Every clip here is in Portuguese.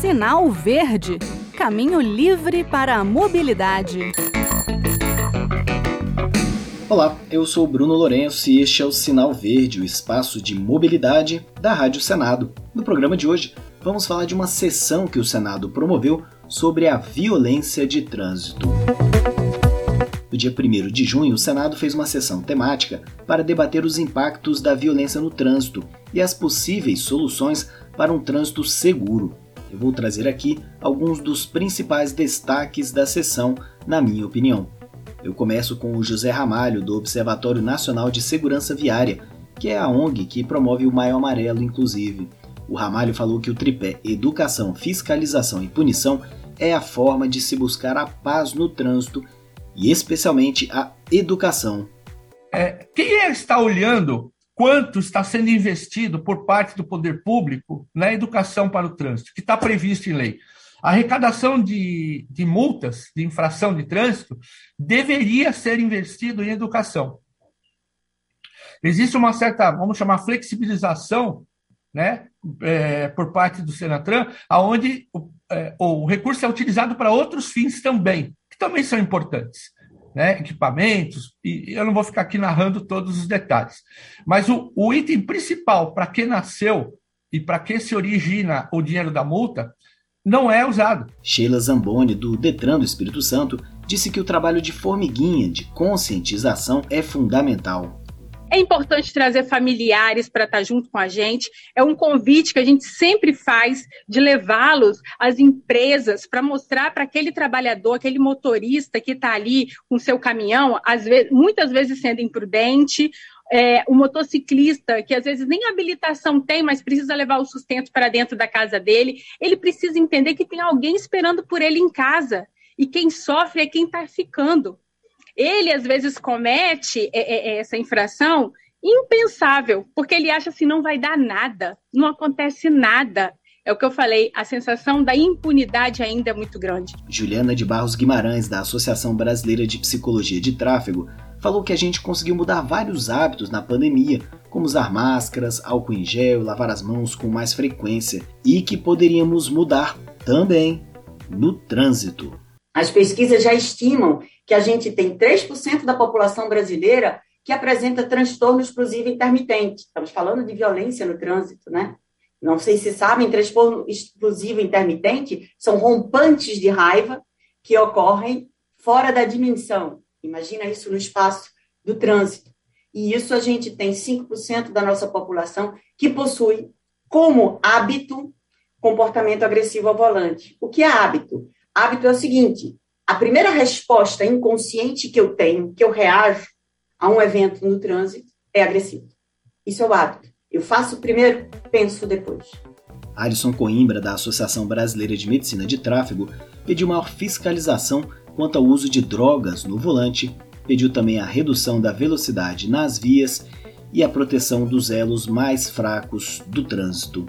Sinal Verde Caminho livre para a mobilidade. Olá, eu sou Bruno Lourenço e este é o Sinal Verde, o espaço de mobilidade da Rádio Senado. No programa de hoje, vamos falar de uma sessão que o Senado promoveu sobre a violência de trânsito. No dia 1 de junho, o Senado fez uma sessão temática para debater os impactos da violência no trânsito e as possíveis soluções para um trânsito seguro. Eu vou trazer aqui alguns dos principais destaques da sessão, na minha opinião. Eu começo com o José Ramalho, do Observatório Nacional de Segurança Viária, que é a ONG que promove o Maio Amarelo, inclusive. O Ramalho falou que o tripé educação, fiscalização e punição é a forma de se buscar a paz no trânsito e especialmente a educação. É, quem é está olhando quanto está sendo investido por parte do poder público na educação para o trânsito, que está previsto em lei? A arrecadação de, de multas de infração de trânsito deveria ser investido em educação. Existe uma certa, vamos chamar, flexibilização né, é, por parte do Senatran, aonde o, é, o recurso é utilizado para outros fins também, que também são importantes. Né, equipamentos, e eu não vou ficar aqui narrando todos os detalhes. Mas o, o item principal para que nasceu e para que se origina o dinheiro da multa não é usado. Sheila Zamboni, do Detran do Espírito Santo, disse que o trabalho de formiguinha de conscientização é fundamental. É importante trazer familiares para estar junto com a gente. É um convite que a gente sempre faz de levá-los às empresas para mostrar para aquele trabalhador, aquele motorista que está ali com seu caminhão, vezes, muitas vezes sendo imprudente, é, o motociclista, que às vezes nem habilitação tem, mas precisa levar o sustento para dentro da casa dele, ele precisa entender que tem alguém esperando por ele em casa. E quem sofre é quem está ficando. Ele, às vezes, comete é, é, é, essa infração impensável, porque ele acha assim: não vai dar nada, não acontece nada. É o que eu falei, a sensação da impunidade ainda é muito grande. Juliana de Barros Guimarães, da Associação Brasileira de Psicologia de Tráfego, falou que a gente conseguiu mudar vários hábitos na pandemia, como usar máscaras, álcool em gel, lavar as mãos com mais frequência, e que poderíamos mudar também no trânsito. As pesquisas já estimam que a gente tem 3% da população brasileira que apresenta transtorno exclusivo intermitente. Estamos falando de violência no trânsito, né? Não sei se sabem, transtorno exclusivo intermitente são rompantes de raiva que ocorrem fora da dimensão Imagina isso no espaço do trânsito. E isso a gente tem 5% da nossa população que possui como hábito comportamento agressivo ao volante. O que é hábito? Hábito é o seguinte: a primeira resposta inconsciente que eu tenho, que eu reajo a um evento no trânsito, é agressivo. Isso é o hábito. Eu faço primeiro, penso depois. Alisson Coimbra, da Associação Brasileira de Medicina de Tráfego, pediu maior fiscalização quanto ao uso de drogas no volante, pediu também a redução da velocidade nas vias e a proteção dos elos mais fracos do trânsito.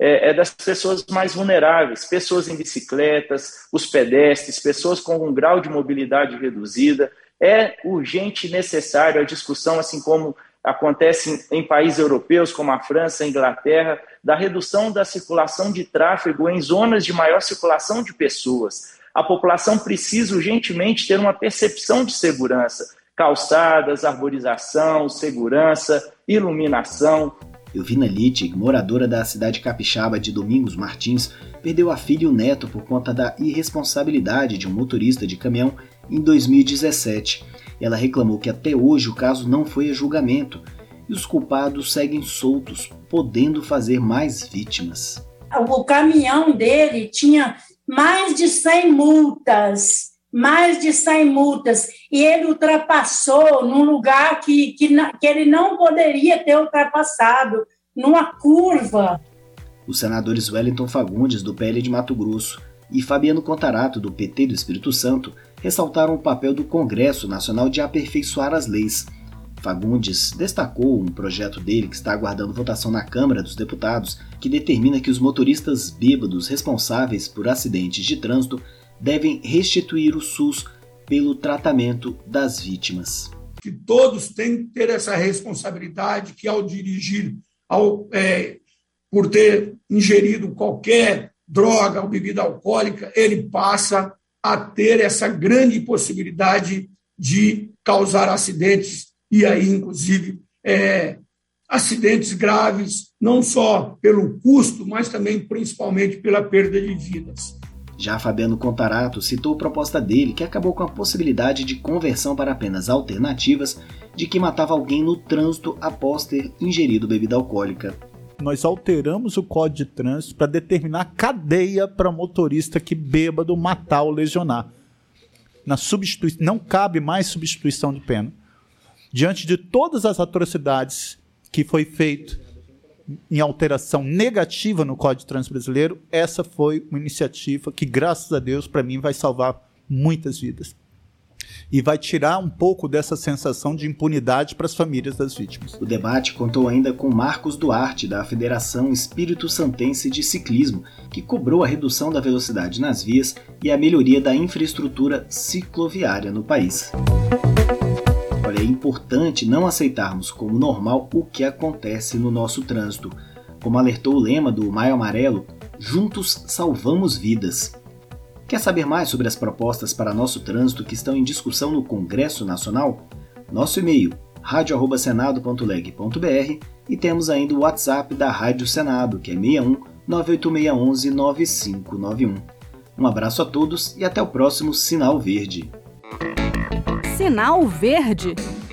É, é, das pessoas mais vulneráveis, pessoas em bicicletas, os pedestres, pessoas com um grau de mobilidade reduzida. É urgente e necessário a discussão, assim como acontece em, em países europeus como a França, a Inglaterra, da redução da circulação de tráfego em zonas de maior circulação de pessoas a população precisa urgentemente ter uma percepção de segurança. Calçadas, arborização, segurança, iluminação. Elvina Littig, moradora da cidade capixaba de Domingos Martins, perdeu a filha e o neto por conta da irresponsabilidade de um motorista de caminhão em 2017. Ela reclamou que até hoje o caso não foi a julgamento e os culpados seguem soltos, podendo fazer mais vítimas. O caminhão dele tinha mais de 100 multas, mais de 100 multas, e ele ultrapassou num lugar que, que, que ele não poderia ter ultrapassado, numa curva. Os senadores Wellington Fagundes, do PL de Mato Grosso, e Fabiano Contarato, do PT do Espírito Santo, ressaltaram o papel do Congresso Nacional de aperfeiçoar as leis. Fagundes destacou um projeto dele que está aguardando votação na Câmara dos Deputados, que determina que os motoristas bêbados responsáveis por acidentes de trânsito devem restituir o SUS pelo tratamento das vítimas. Que todos têm que ter essa responsabilidade que ao dirigir, ao, é, por ter ingerido qualquer droga ou bebida alcoólica, ele passa a ter essa grande possibilidade de causar acidentes e aí, inclusive, é, acidentes graves, não só pelo custo, mas também principalmente pela perda de vidas. Já Fabiano Contarato citou proposta dele, que acabou com a possibilidade de conversão para penas alternativas de que matava alguém no trânsito após ter ingerido bebida alcoólica. Nós alteramos o Código de Trânsito para determinar cadeia para motorista que bêbado matar ou lesionar. Na substituição, não cabe mais substituição de pena. Diante de todas as atrocidades que foi feito em alteração negativa no Código Trânsito Brasileiro, essa foi uma iniciativa que, graças a Deus, para mim vai salvar muitas vidas. E vai tirar um pouco dessa sensação de impunidade para as famílias das vítimas. O debate contou ainda com Marcos Duarte, da Federação Espírito Santense de Ciclismo, que cobrou a redução da velocidade nas vias e a melhoria da infraestrutura cicloviária no país. É importante não aceitarmos como normal o que acontece no nosso trânsito. Como alertou o lema do Maio Amarelo, juntos salvamos vidas. Quer saber mais sobre as propostas para nosso trânsito que estão em discussão no Congresso Nacional? Nosso e-mail radio@senado.leg.br e temos ainda o WhatsApp da Rádio Senado, que é 61 98611 9591. Um abraço a todos e até o próximo Sinal Verde. Sinal Verde